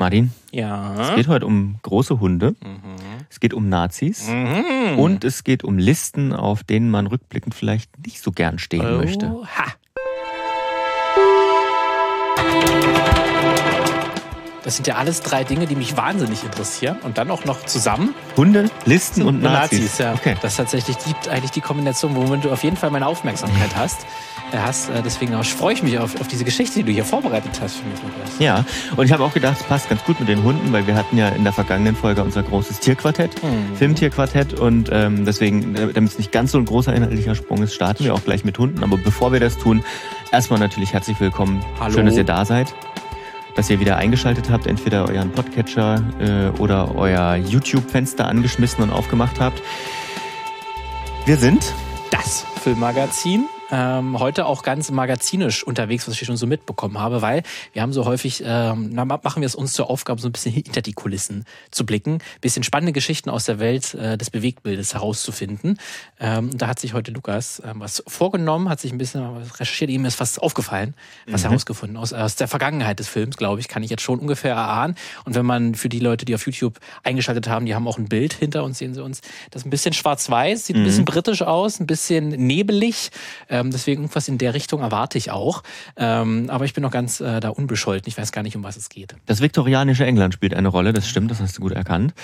Martin, Ja. es geht heute um große Hunde, Mhm. es geht um Nazis Mhm. und es geht um Listen, auf denen man rückblickend vielleicht nicht so gern stehen möchte. Oha. Das sind ja alles drei Dinge, die mich wahnsinnig interessieren. Und dann auch noch zusammen. Hunde, Listen und Nazis. ja. Okay. Das ist tatsächlich die, eigentlich die Kombination, womit du auf jeden Fall meine Aufmerksamkeit hast. Äh, hast. Äh, Deswegen auch freue ich mich auf, auf diese Geschichte, die du hier vorbereitet hast für mich. Ja, und ich habe auch gedacht, es passt ganz gut mit den Hunden, weil wir hatten ja in der vergangenen Folge unser großes Tierquartett, Mhm. Filmtierquartett und ähm, deswegen, äh, damit es nicht ganz so ein großer inhaltlicher Sprung ist, starten wir auch gleich mit Hunden. Aber bevor wir das tun, erstmal natürlich herzlich willkommen. Hallo. Schön, dass ihr da seid. Dass ihr wieder eingeschaltet habt, entweder euren Podcatcher äh, oder euer YouTube-Fenster angeschmissen und aufgemacht habt. Wir sind Das Filmmagazin. Ähm, heute auch ganz magazinisch unterwegs, was ich schon so mitbekommen habe, weil wir haben so häufig, ähm, machen wir es uns zur Aufgabe, so ein bisschen hinter die Kulissen zu blicken, bisschen spannende Geschichten aus der Welt äh, des Bewegtbildes herauszufinden. Ähm, da hat sich heute Lukas ähm, was vorgenommen, hat sich ein bisschen recherchiert, ihm ist was aufgefallen, was herausgefunden aus, aus der Vergangenheit des Films, glaube ich, kann ich jetzt schon ungefähr erahnen. Und wenn man für die Leute, die auf YouTube eingeschaltet haben, die haben auch ein Bild hinter uns, sehen sie uns, das ist ein bisschen schwarz-weiß, sieht ein bisschen britisch aus, ein bisschen nebelig. Ähm, deswegen irgendwas in der Richtung erwarte ich auch. Ähm, aber ich bin noch ganz äh, da unbescholten. Ich weiß gar nicht, um was es geht. Das viktorianische England spielt eine Rolle, das stimmt, das hast du gut erkannt.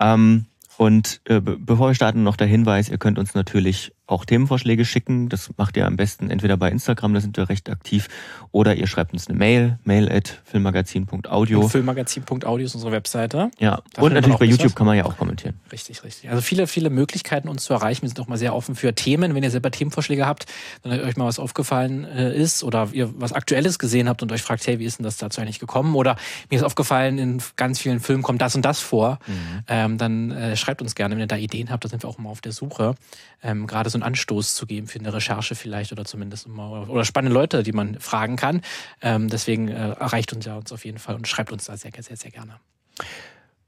Ähm, und äh, be bevor wir starten, noch der Hinweis, ihr könnt uns natürlich auch Themenvorschläge schicken. Das macht ihr am besten entweder bei Instagram, da sind wir recht aktiv, oder ihr schreibt uns eine Mail, mail at filmmagazin.audio. Filmmagazin.audio ist unsere Webseite. Ja, Da und natürlich bei YouTube was. kann man ja auch kommentieren. Richtig, richtig. Also viele, viele Möglichkeiten, uns zu erreichen. Wir sind auch mal sehr offen für Themen. Wenn ihr selber Themenvorschläge habt, dann euch mal was aufgefallen äh, ist oder ihr was Aktuelles gesehen habt und euch fragt, hey, wie ist denn das dazu eigentlich gekommen? Oder mir ist aufgefallen, in ganz vielen Filmen kommt das und das vor. Ähm, dann äh, schreibt uns gerne, wenn ihr da Ideen habt. Da sind wir auch immer auf der Suche. Ähm, Gerade so einen Anstoß zu geben für eine Recherche vielleicht oder zumindest immer oder spannende Leute, die man fragen kann. Ähm, deswegen äh, erreicht uns ja uns auf jeden Fall und schreibt uns da sehr, sehr, sehr gerne.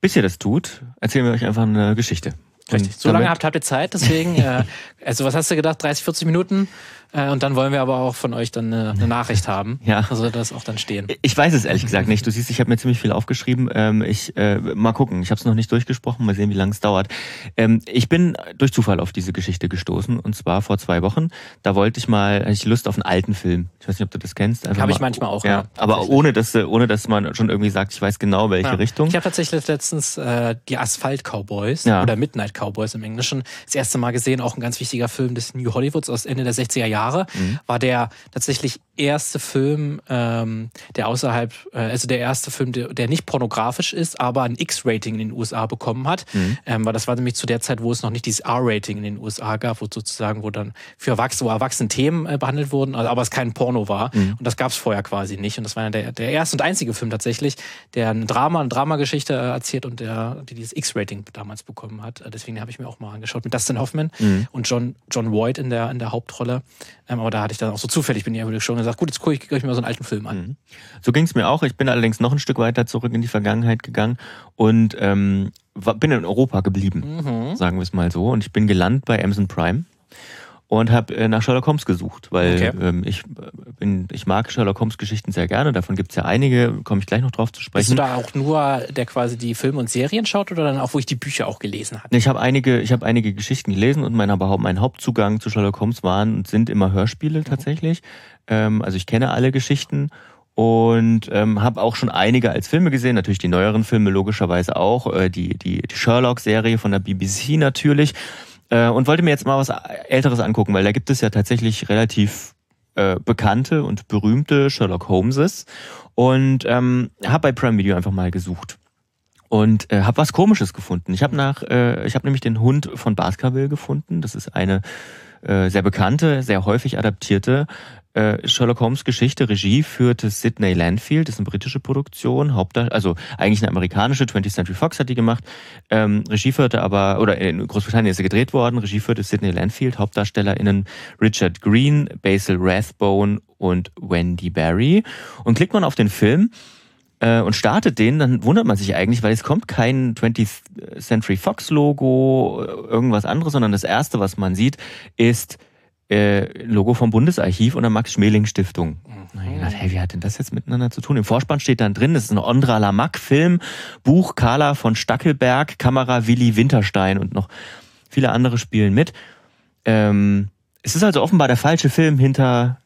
Bis ihr das tut, erzählen wir euch einfach eine Geschichte. Richtig. So lange habt, habt ihr Zeit, deswegen, äh, also was hast du gedacht, 30, 40 Minuten? Äh, und dann wollen wir aber auch von euch dann eine, eine Nachricht haben. Ja. Also das auch dann stehen. Ich weiß es ehrlich gesagt nicht. Du siehst, ich habe mir ziemlich viel aufgeschrieben. Ähm, ich äh, mal gucken. Ich habe es noch nicht durchgesprochen. Mal sehen, wie lange es dauert. Ähm, ich bin durch Zufall auf diese Geschichte gestoßen und zwar vor zwei Wochen. Da wollte ich mal, hatte ich Lust auf einen alten Film. Ich weiß nicht, ob du das kennst. Einfach Hab ich mal- manchmal auch, Ja, ja, aber ohne dass, äh, ohne dass man schon irgendwie sagt, ich weiß genau welche Ja. Richtung. Ich habe tatsächlich letztens äh, die Asphalt Cowboys Ja. oder Midnight Cowboys im Englischen das erste Mal gesehen. Auch ein ganz wichtiger Film des New Hollywoods aus Ende der 60er Jahre. Mhm. War der tatsächlich erste Film, ähm, der außerhalb, äh, also der erste Film, der, der nicht pornografisch ist, aber ein X-Rating in den USA bekommen hat. Mhm. Ähm, weil das war nämlich zu der Zeit, wo es noch nicht dieses R-Rating in den USA gab, wo sozusagen, wo dann für Erwachsene, wo erwachsene Themen äh, behandelt wurden, also, aber es kein Porno war. Mhm. Und das gab es vorher quasi nicht. Und das war ja der, der erste und einzige Film tatsächlich, der ein Drama, eine Dramageschichte äh, erzählt und der, die dieses X-Rating damals bekommen hat. Äh, Deswegen habe ich mir auch mal angeschaut mit Dustin Hoffman Mhm. und John, John Voight in der, in der Hauptrolle. Ähm, aber da hatte ich dann auch so zufällig, bin ich ja schon gesagt, gut, jetzt gucke ich, guck ich mir so einen alten Film an. Mhm. So ging es mir auch. Ich bin allerdings noch ein Stück weiter zurück in die Vergangenheit gegangen und ähm, war- bin in Europa geblieben, Mhm. sagen wir es mal so. Und ich bin gelandet bei Amazon Prime und habe äh, nach Sherlock Holmes gesucht, weil Okay. ähm, ich äh, bin, ich mag Sherlock Holmes Geschichten sehr gerne. Davon gibt's ja einige, komme ich gleich noch drauf zu Bist sprechen. du da auch nur, der quasi die Filme und Serien schaut oder dann auch, wo ich die Bücher auch gelesen habe? Ich habe einige, ich habe einige Geschichten gelesen und mein, mein Hauptzugang zu Sherlock Holmes waren und sind immer Hörspiele tatsächlich. Ähm, also ich kenne alle Geschichten und ähm, habe auch schon einige als Filme gesehen, natürlich die neueren Filme logischerweise auch, äh, die die, die Sherlock-Serie von der BBC natürlich äh, und wollte mir jetzt mal was Älteres angucken, weil da gibt es ja tatsächlich relativ äh, bekannte und berühmte Sherlock Holmeses und ähm, habe bei Prime Video einfach mal gesucht und äh, habe was Komisches gefunden. Ich habe nach, äh, ich habe nämlich den Hund von Baskerville gefunden. Das ist eine äh, sehr bekannte, sehr häufig adaptierte Sherlock Holmes Geschichte. Regie führte Sidney Landfield. Das ist eine britische Produktion, also eigentlich eine amerikanische. 20th Century Fox hat die gemacht. Ähm, Regie führte aber oder in Großbritannien ist sie gedreht worden. Regie führte Sidney Landfield. HauptdarstellerInnen Richard Green, Basil Rathbone und Wendy Barry. Und klickt man auf den Film äh, und startet den, dann wundert man sich eigentlich, weil es kommt kein 20th Century Fox Logo, äh, irgendwas anderes, sondern das erste, was man sieht, ist äh, Logo vom Bundesarchiv und der Max-Schmeling-Stiftung. Mhm. Ich gedacht, hey, wie hat denn das jetzt miteinander zu tun? Im Vorspann steht dann drin, das ist ein Ondra Lamack-Film, Buch Carla von Stackelberg, Kamera Willi Winterstein und noch viele andere spielen mit. Ähm, es ist also offenbar der falsche Film hinter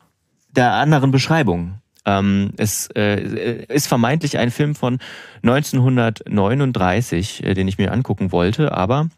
der anderen Beschreibung. Ähm, es äh, ist vermeintlich ein Film von 1939, äh, den ich mir angucken wollte, aber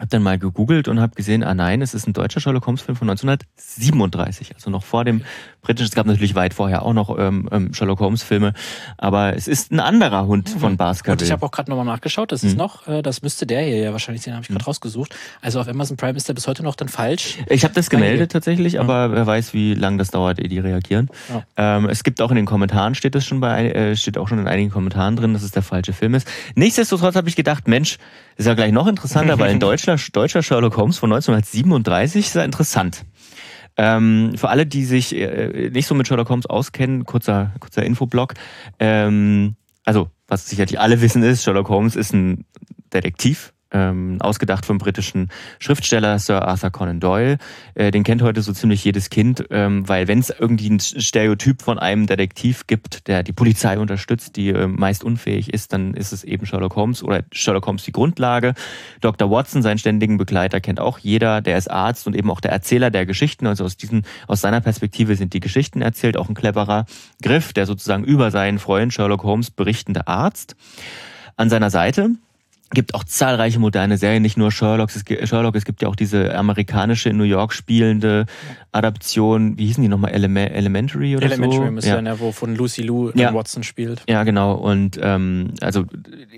habe dann mal gegoogelt und habe gesehen, ah nein, es ist ein deutscher Sherlock Holmes Film von 1937, also noch vor dem britischen. Es gab natürlich weit vorher auch noch ähm, ähm, Sherlock Holmes Filme, aber es ist ein anderer Hund mhm. von Baskerville. Und ich habe auch gerade nochmal nachgeschaut, das ist mhm. noch, äh, das müsste der hier ja wahrscheinlich sein, habe ich gerade mhm. rausgesucht. Also auf Amazon Prime ist der bis heute noch dann falsch. Ich habe das gemeldet tatsächlich, ja. aber wer weiß, wie lange das dauert, ehe die reagieren. Ja. Ähm, es gibt auch in den Kommentaren steht es schon bei, äh, steht auch schon in einigen Kommentaren drin, dass es der falsche Film ist. Nichtsdestotrotz habe ich gedacht, Mensch, ist ja gleich noch interessanter, weil ein deutscher, deutscher Sherlock Holmes von 1937 ist ja interessant. Ähm, für alle, die sich äh, nicht so mit Sherlock Holmes auskennen, kurzer, kurzer Infoblock. Ähm, also, was sicherlich alle wissen ist, Sherlock Holmes ist ein Detektiv, ähm, ausgedacht vom britischen Schriftsteller Sir Arthur Conan Doyle. Äh, den kennt heute so ziemlich jedes Kind, ähm, weil wenn es irgendwie ein Stereotyp von einem Detektiv gibt, der die Polizei unterstützt, die äh, meist unfähig ist, dann ist es eben Sherlock Holmes oder Sherlock Holmes die Grundlage. Dr. Watson, seinen ständigen Begleiter, kennt auch jeder. Der ist Arzt und eben auch der Erzähler der Geschichten. Also aus diesen, aus seiner Perspektive sind die Geschichten erzählt. Auch ein cleverer Griff, der sozusagen über seinen Freund Sherlock Holmes berichtende Arzt. An seiner Seite gibt auch zahlreiche moderne Serien, nicht nur Sherlock. Es gibt, Sherlock, es gibt ja auch diese amerikanische in New York spielende Adaption, wie hießen die nochmal, Element, Elementary oder Elementary so? Elementary ja. ja, wo von Lucy Lou ja. Watson spielt. Ja, genau. Und ähm, also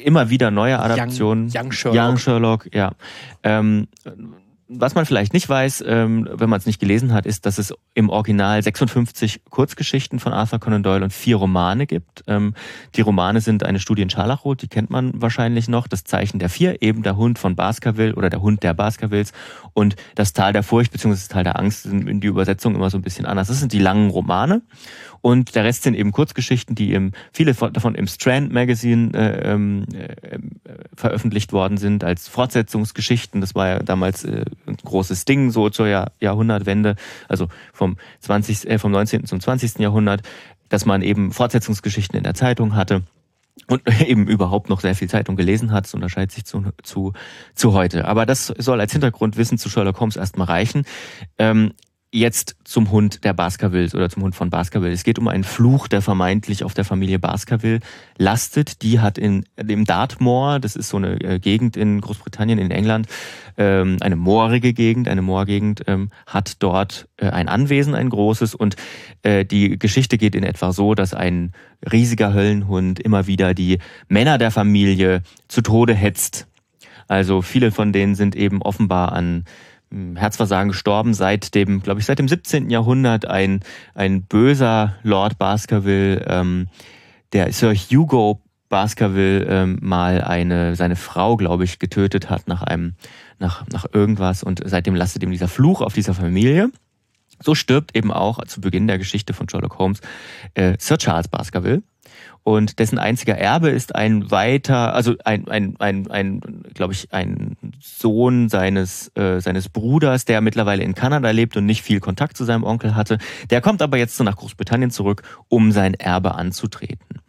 immer wieder neue Adaptionen. Young, Young Sherlock. Young Sherlock, ja. Ähm, was man vielleicht nicht weiß, ähm, wenn man es nicht gelesen hat, ist, dass es im Original 56 Kurzgeschichten von Arthur Conan Doyle und vier Romane gibt. Ähm, die Romane sind eine Studie in Scharlachrot, die kennt man wahrscheinlich noch. Das Zeichen der Vier, eben der Hund von Baskerville oder der Hund der Baskervilles und das Tal der Furcht bzw. das Tal der Angst sind in die Übersetzung immer so ein bisschen anders. Das sind die langen Romane. Und der Rest sind eben Kurzgeschichten, die im, viele davon im Strand Magazine äh, ähm, äh, veröffentlicht worden sind als Fortsetzungsgeschichten. Das war ja damals äh, ein großes Ding, so zur Jahr, Jahrhundertwende, also vom 20, äh, vom 19. zum 20. Jahrhundert, dass man eben Fortsetzungsgeschichten in der Zeitung hatte und eben überhaupt noch sehr viel Zeitung gelesen hat. Das unterscheidet sich zu, zu, zu heute. Aber das soll als Hintergrundwissen zu Sherlock Holmes erstmal reichen. Ähm, Jetzt zum Hund der Baskervilles oder zum Hund von Baskerville. Es geht um einen Fluch, der vermeintlich auf der Familie Baskerville lastet. Die hat in dem Dartmoor, das ist so eine äh, Gegend in Großbritannien, in England, ähm, eine moorige Gegend, eine Moorgegend, ähm, hat dort äh, ein Anwesen, ein großes. Und äh, die Geschichte geht in etwa so, dass ein riesiger Höllenhund immer wieder die Männer der Familie zu Tode hetzt. Also viele von denen sind eben offenbar an Herzversagen gestorben, seit dem, glaube ich, seit dem 17. Jahrhundert ein, ein böser Lord Baskerville, ähm, der Sir Hugo Baskerville ähm, mal eine, seine Frau, glaube ich, getötet hat nach einem, nach, nach irgendwas und seitdem lastet ihm dieser Fluch auf dieser Familie. So stirbt eben auch zu Beginn der Geschichte von Sherlock Holmes äh, Sir Charles Baskerville und dessen einziger Erbe ist ein weiter, also ein, ein, ein, ein glaube ich, ein Sohn seines, äh, seines Bruders, der mittlerweile in Kanada lebt und nicht viel Kontakt zu seinem Onkel hatte. Der kommt aber jetzt so nach Großbritannien zurück, um sein Erbe anzutreten.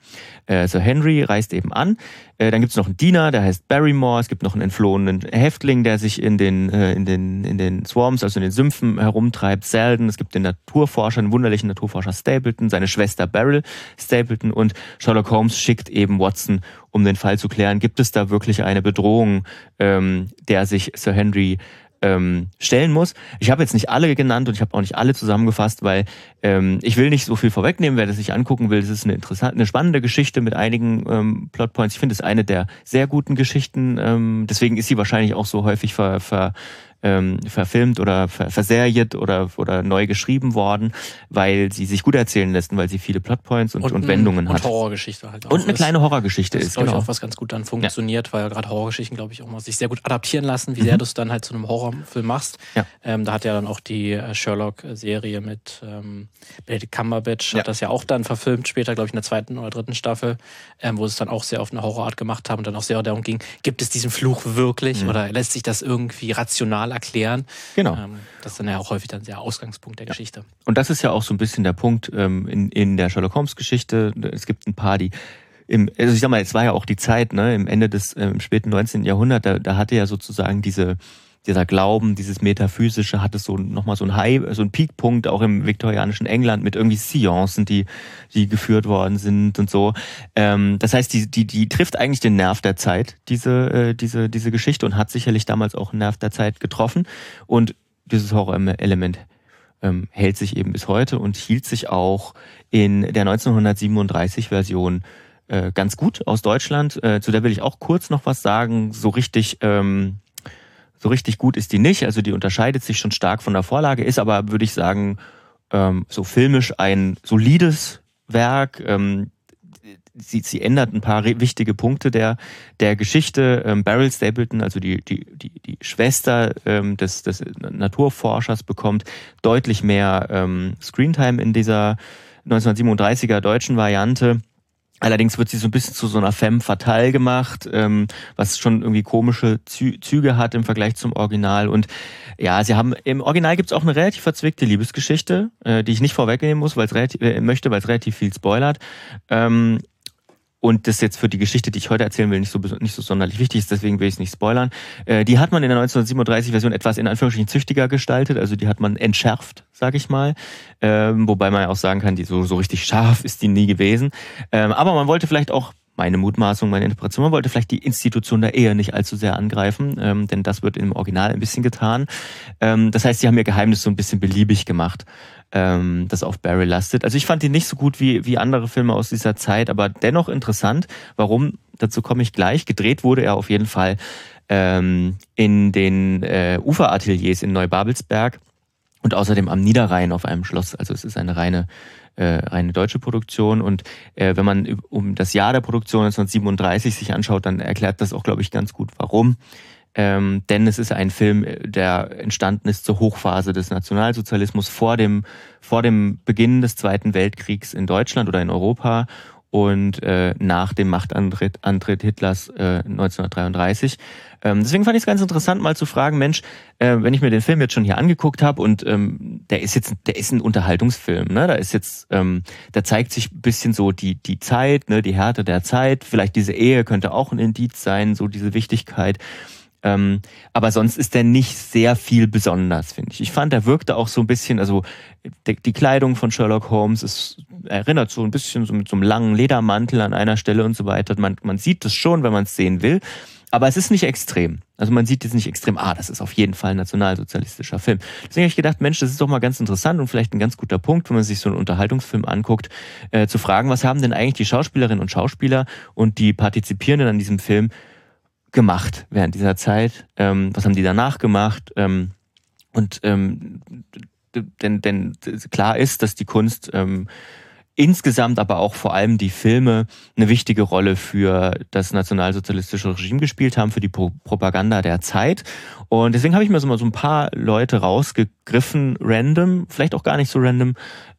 Äh, Sir Henry reist eben an. Äh, dann gibt es noch einen Diener, der heißt Barrymore. Es gibt noch einen entflohenen Häftling, der sich in den, äh, in den, in den Swarms, also in den Sümpfen herumtreibt. Selden. Es gibt den Naturforscher, den wunderlichen Naturforscher Stapleton, seine Schwester Beryl Stapleton und Sherlock Holmes schickt eben Watson, um den Fall zu klären. Gibt es da wirklich eine Bedrohung, ähm, der sich Sir Henry ähm, stellen muss. Ich habe jetzt nicht alle genannt und ich habe auch nicht alle zusammengefasst, weil ähm, ich will nicht so viel vorwegnehmen. Wer das sich angucken will, das ist eine interessante, eine spannende Geschichte mit einigen ähm, Plotpoints. Ich finde es eine der sehr guten Geschichten. Ähm, deswegen ist sie wahrscheinlich auch so häufig ver, ver, ähm, verfilmt oder ver verseriert oder, oder neu geschrieben worden, weil sie sich gut erzählen lässt, weil sie viele Plotpoints und, und, und Wendungen und hat. Und Horrorgeschichte halt auch. Und eine ist. kleine Horrorgeschichte das ist. glaube genau. ich, auch was ganz gut dann funktioniert, ja. weil gerade Horrorgeschichten, glaube ich, auch mal sich sehr gut adaptieren lassen, wie mhm. sehr du es dann halt zu einem Horrorfilm machst. Ja. Ähm, da hat ja dann auch die äh, Sherlock-Serie mit ähm, Benedict Cumberbatch, ja. hat das ja auch dann verfilmt, später, glaube ich, in der zweiten oder dritten Staffel, ähm, wo es dann auch sehr auf eine Horrorart gemacht haben und dann auch sehr darum ging, gibt es diesen Fluch wirklich mhm. oder lässt sich das irgendwie rational erklären. Genau. Ähm, das ist dann ja auch häufig dann der Ausgangspunkt der ja. Geschichte. Und das ist ja auch so ein bisschen der Punkt ähm, in, in der Sherlock Holmes Geschichte. Es gibt ein paar, die im, also ich sag mal, es war ja auch die Zeit, ne, im Ende des äh, im späten 19. Jahrhundert, da, da hatte ja sozusagen diese dieser Glauben, dieses Metaphysische hatte so nochmal so ein High, so ein Peakpunkt auch im viktorianischen England mit irgendwie Seancen, die, die geführt worden sind und so. Ähm, das heißt, die, die, die trifft eigentlich den Nerv der Zeit, diese, äh, diese, diese Geschichte und hat sicherlich damals auch einen Nerv der Zeit getroffen. Und dieses Horrorelement ähm, hält sich eben bis heute und hielt sich auch in der 1937 Version äh, ganz gut aus Deutschland. Äh, zu der will ich auch kurz noch was sagen. So richtig ähm, so richtig gut ist die nicht. Also die unterscheidet sich schon stark von der Vorlage, ist aber, würde ich sagen, ähm, so filmisch ein solides Werk. Ähm, sie, sie ändert ein paar wichtige Punkte der, der Geschichte. Ähm, Beryl Stapleton, also die, die, die, die Schwester ähm, des, des Naturforschers, bekommt deutlich mehr ähm, Screentime in dieser 1937er deutschen Variante. Allerdings wird sie so ein bisschen zu so einer femme fatale gemacht, ähm, was schon irgendwie komische Zü Züge hat im Vergleich zum Original. Und ja, sie haben im Original gibt's auch eine relativ verzwickte Liebesgeschichte, äh, die ich nicht vorwegnehmen muss, weil es relativ äh, möchte, weil es relativ viel spoilert. Ähm, und das jetzt für die Geschichte, die ich heute erzählen will, nicht so, nicht so sonderlich wichtig ist, deswegen will ich es nicht spoilern. Äh, die hat man in der 1937-Version etwas in Anführungsstrichen züchtiger gestaltet, also die hat man entschärft, sage ich mal. Ähm, wobei man ja auch sagen kann, die so, so richtig scharf ist die nie gewesen. Ähm, aber man wollte vielleicht auch meine Mutmaßung, meine Interpretation. Man wollte vielleicht die Institution der Ehe nicht allzu sehr angreifen, ähm, denn das wird im Original ein bisschen getan. Ähm, das heißt, sie haben ihr Geheimnis so ein bisschen beliebig gemacht, ähm, das auf Barry lastet. Also ich fand die nicht so gut wie, wie andere Filme aus dieser Zeit, aber dennoch interessant. Warum? Dazu komme ich gleich. Gedreht wurde er auf jeden Fall ähm, in den äh, Uferateliers in Neubabelsberg und außerdem am Niederrhein auf einem Schloss. Also es ist eine reine äh, reine deutsche Produktion. Und äh, wenn man um das Jahr der Produktion 1937 sich anschaut, dann erklärt das auch, glaube ich, ganz gut, warum. Ähm, denn es ist ein Film, der entstanden ist zur Hochphase des Nationalsozialismus vor dem, vor dem Beginn des Zweiten Weltkriegs in Deutschland oder in Europa und äh, nach dem Machtantritt Antritt Hitlers äh, 1933. Ähm, deswegen fand ich es ganz interessant, mal zu fragen, Mensch, äh, wenn ich mir den Film jetzt schon hier angeguckt habe und ähm, der ist jetzt, der ist ein Unterhaltungsfilm, ne? Da ist jetzt, ähm, da zeigt sich ein bisschen so die die Zeit, ne, die Härte der Zeit. Vielleicht diese Ehe könnte auch ein Indiz sein, so diese Wichtigkeit. Ähm, aber sonst ist der nicht sehr viel besonders, finde ich. Ich fand, er wirkte auch so ein bisschen, also die, die Kleidung von Sherlock Holmes ist, erinnert so ein bisschen so mit so einem langen Ledermantel an einer Stelle und so weiter. Man, man sieht das schon, wenn man es sehen will. Aber es ist nicht extrem. Also man sieht jetzt nicht extrem, ah, das ist auf jeden Fall ein nationalsozialistischer Film. Deswegen habe ich gedacht, Mensch, das ist doch mal ganz interessant und vielleicht ein ganz guter Punkt, wenn man sich so einen Unterhaltungsfilm anguckt, äh, zu fragen, was haben denn eigentlich die Schauspielerinnen und Schauspieler und die Partizipierenden an diesem Film gemacht während dieser Zeit? Ähm, was haben die danach gemacht? Ähm, und ähm, denn, denn klar ist, dass die Kunst ähm, insgesamt, aber auch vor allem die Filme eine wichtige Rolle für das nationalsozialistische Regime gespielt haben, für die Pro Propaganda der Zeit. Und deswegen habe ich mir so mal so ein paar Leute rausgegriffen, random, vielleicht auch gar nicht so random,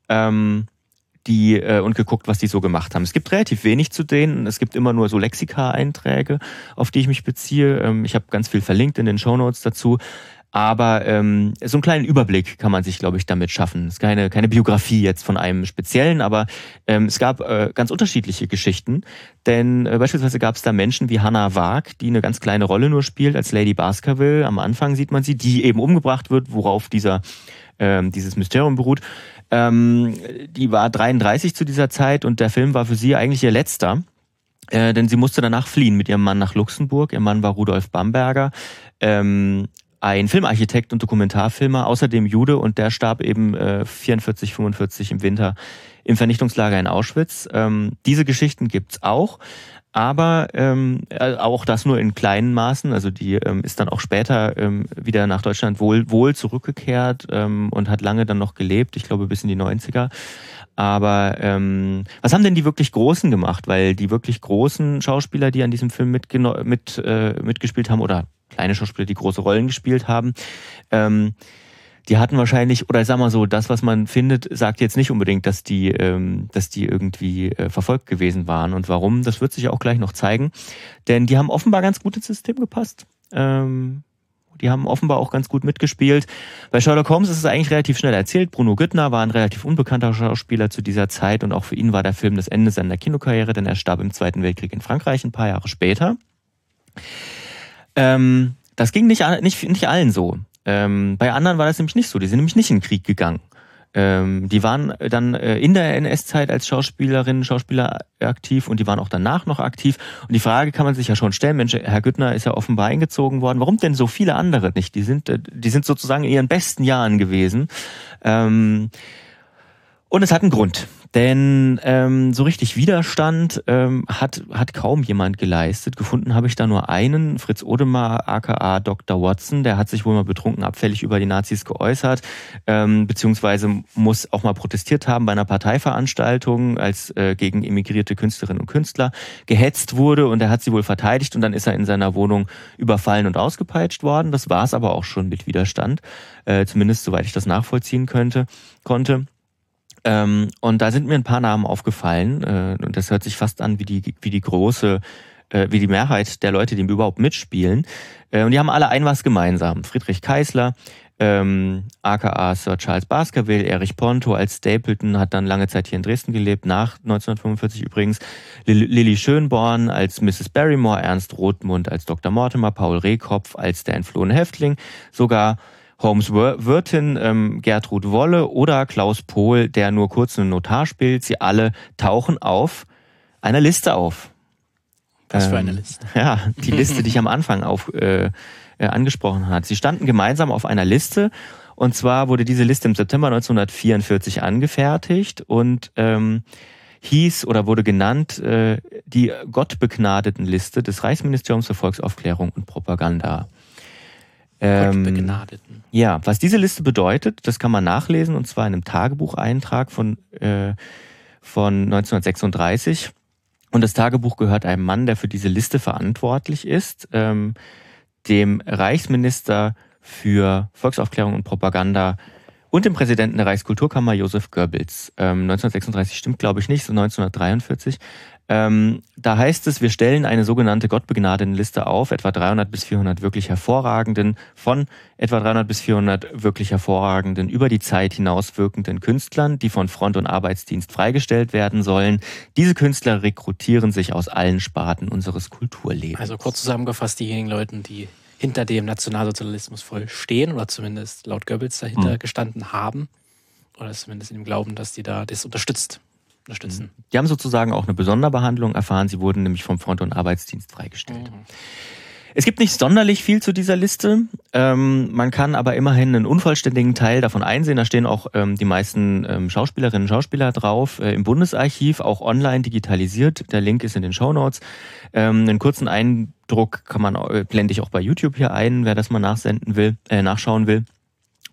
ähm, die äh, und geguckt, was die so gemacht haben. Es gibt relativ wenig zu denen. Es gibt immer nur so Lexika-Einträge, auf die ich mich beziehe. Ähm, ich habe ganz viel verlinkt in den Show Notes dazu. Aber ähm, so einen kleinen Überblick kann man sich, glaube ich, damit schaffen. Es ist keine, keine Biografie jetzt von einem Speziellen, aber ähm, es gab äh, ganz unterschiedliche Geschichten. Denn äh, beispielsweise gab es da Menschen wie Hannah Waag, die eine ganz kleine Rolle nur spielt als Lady Baskerville. Am Anfang sieht man sie, die eben umgebracht wird, worauf dieser ähm, dieses Mysterium beruht. Ähm, die war 33 zu dieser Zeit und der Film war für sie eigentlich ihr letzter. Äh, denn sie musste danach fliehen mit ihrem Mann nach Luxemburg. Ihr Mann war Rudolf Bamberger, ähm, ein Filmarchitekt und Dokumentarfilmer, außerdem Jude und der starb eben äh, 44, 45 im Winter im Vernichtungslager in Auschwitz. Ähm, diese Geschichten gibt's auch aber ähm, äh, auch das nur in kleinen Maßen. Also die ähm, ist dann auch später ähm, wieder nach Deutschland wohl, wohl zurückgekehrt ähm, und hat lange dann noch gelebt, ich glaube bis in die 90er. Aber ähm, was haben denn die wirklich Großen gemacht? Weil die wirklich großen Schauspieler, die an diesem Film mit, mit, äh, mitgespielt haben, oder kleine Schauspieler, die große Rollen gespielt haben, ähm, die hatten wahrscheinlich, oder sag mal so, das, was man findet, sagt jetzt nicht unbedingt, dass die, ähm, dass die irgendwie äh, verfolgt gewesen waren. Und warum, das wird sich auch gleich noch zeigen. Denn die haben offenbar ganz gut ins System gepasst. Ähm, Die haben offenbar auch ganz gut mitgespielt. Bei Sherlock Holmes ist es eigentlich relativ schnell erzählt. Bruno Güttner war ein relativ unbekannter Schauspieler zu dieser Zeit und auch für ihn war der Film das Ende seiner Kinokarriere, denn er starb im Zweiten Weltkrieg in Frankreich ein paar Jahre später. Ähm, das ging nicht, nicht, nicht allen so. Ähm, bei anderen war das nämlich nicht so. Die sind nämlich nicht in den Krieg gegangen. Ähm, die waren dann äh, in der NS-Zeit als Schauspielerinnen, Schauspieler aktiv und die waren auch danach noch aktiv. Und die Frage kann man sich ja schon stellen, Mensch, Herr Güttner ist ja offenbar eingezogen worden. Warum denn so viele andere nicht? Die sind, äh, die sind sozusagen in ihren besten Jahren gewesen. Ähm, und es hat einen Grund. Denn ähm, so richtig Widerstand ähm, hat, hat kaum jemand geleistet. Gefunden habe ich da nur einen, Fritz Odemar, aka Dr. Watson, der hat sich wohl mal betrunken abfällig über die Nazis geäußert, ähm, beziehungsweise muss auch mal protestiert haben bei einer Parteiveranstaltung, als äh, gegen emigrierte Künstlerinnen und Künstler gehetzt wurde und er hat sie wohl verteidigt und dann ist er in seiner Wohnung überfallen und ausgepeitscht worden. Das war es aber auch schon mit Widerstand, äh, zumindest soweit ich das nachvollziehen könnte, konnte. Ähm, und da sind mir ein paar Namen aufgefallen. Äh, und das hört sich fast an wie die, wie die große, äh, wie die Mehrheit der Leute, die überhaupt mitspielen. Äh, und die haben alle ein was gemeinsam. Friedrich Keisler, ähm, aka Sir Charles Baskerville, Erich Ponto als Stapleton, hat dann lange Zeit hier in Dresden gelebt, nach 1945 übrigens. Lilly Schönborn als Mrs. Barrymore, Ernst Rothmund als Dr. Mortimer, Paul Rehkopf als der entflohene Häftling, sogar Holmes Wirtin, ähm, Gertrud Wolle oder Klaus Pohl, der nur kurz einen Notar spielt. Sie alle tauchen auf einer Liste auf. Was für eine ähm, Liste? Ja, die Liste, die ich am Anfang auf, äh, äh, angesprochen hat. Sie standen gemeinsam auf einer Liste und zwar wurde diese Liste im September 1944 angefertigt und ähm, hieß oder wurde genannt äh, die Gottbegnadeten Liste des Reichsministeriums für Volksaufklärung und Propaganda. Ähm. Ja, was diese Liste bedeutet, das kann man nachlesen und zwar in einem Tagebucheintrag von, äh, von 1936. Und das Tagebuch gehört einem Mann, der für diese Liste verantwortlich ist, ähm, dem Reichsminister für Volksaufklärung und Propaganda und dem Präsidenten der Reichskulturkammer Josef Goebbels. Ähm, 1936 stimmt, glaube ich, nicht, so 1943. Ähm, da heißt es, wir stellen eine sogenannte Gottbegnadenliste auf, etwa 300 bis 400 wirklich hervorragenden, von etwa 300 bis 400 wirklich hervorragenden, über die Zeit hinaus wirkenden Künstlern, die von Front- und Arbeitsdienst freigestellt werden sollen. Diese Künstler rekrutieren sich aus allen Sparten unseres Kulturlebens. Also kurz zusammengefasst, diejenigen Leute, die hinter dem Nationalsozialismus voll stehen oder zumindest laut Goebbels dahinter mhm. gestanden haben oder zumindest in dem Glauben, dass die da das unterstützt unterstützen. Mhm. Die haben sozusagen auch eine Besonderbehandlung erfahren. Sie wurden nämlich vom Front- und Arbeitsdienst freigestellt. Mhm. Es gibt nicht sonderlich viel zu dieser Liste. Ähm, man kann aber immerhin einen unvollständigen Teil davon einsehen. Da stehen auch ähm, die meisten ähm, Schauspielerinnen und Schauspieler drauf. Äh, Im Bundesarchiv, auch online digitalisiert. Der Link ist in den Show Notes. Ähm, einen kurzen Eindruck kann man, blende ich auch bei YouTube hier ein, wer das mal nachsenden will, äh, nachschauen will.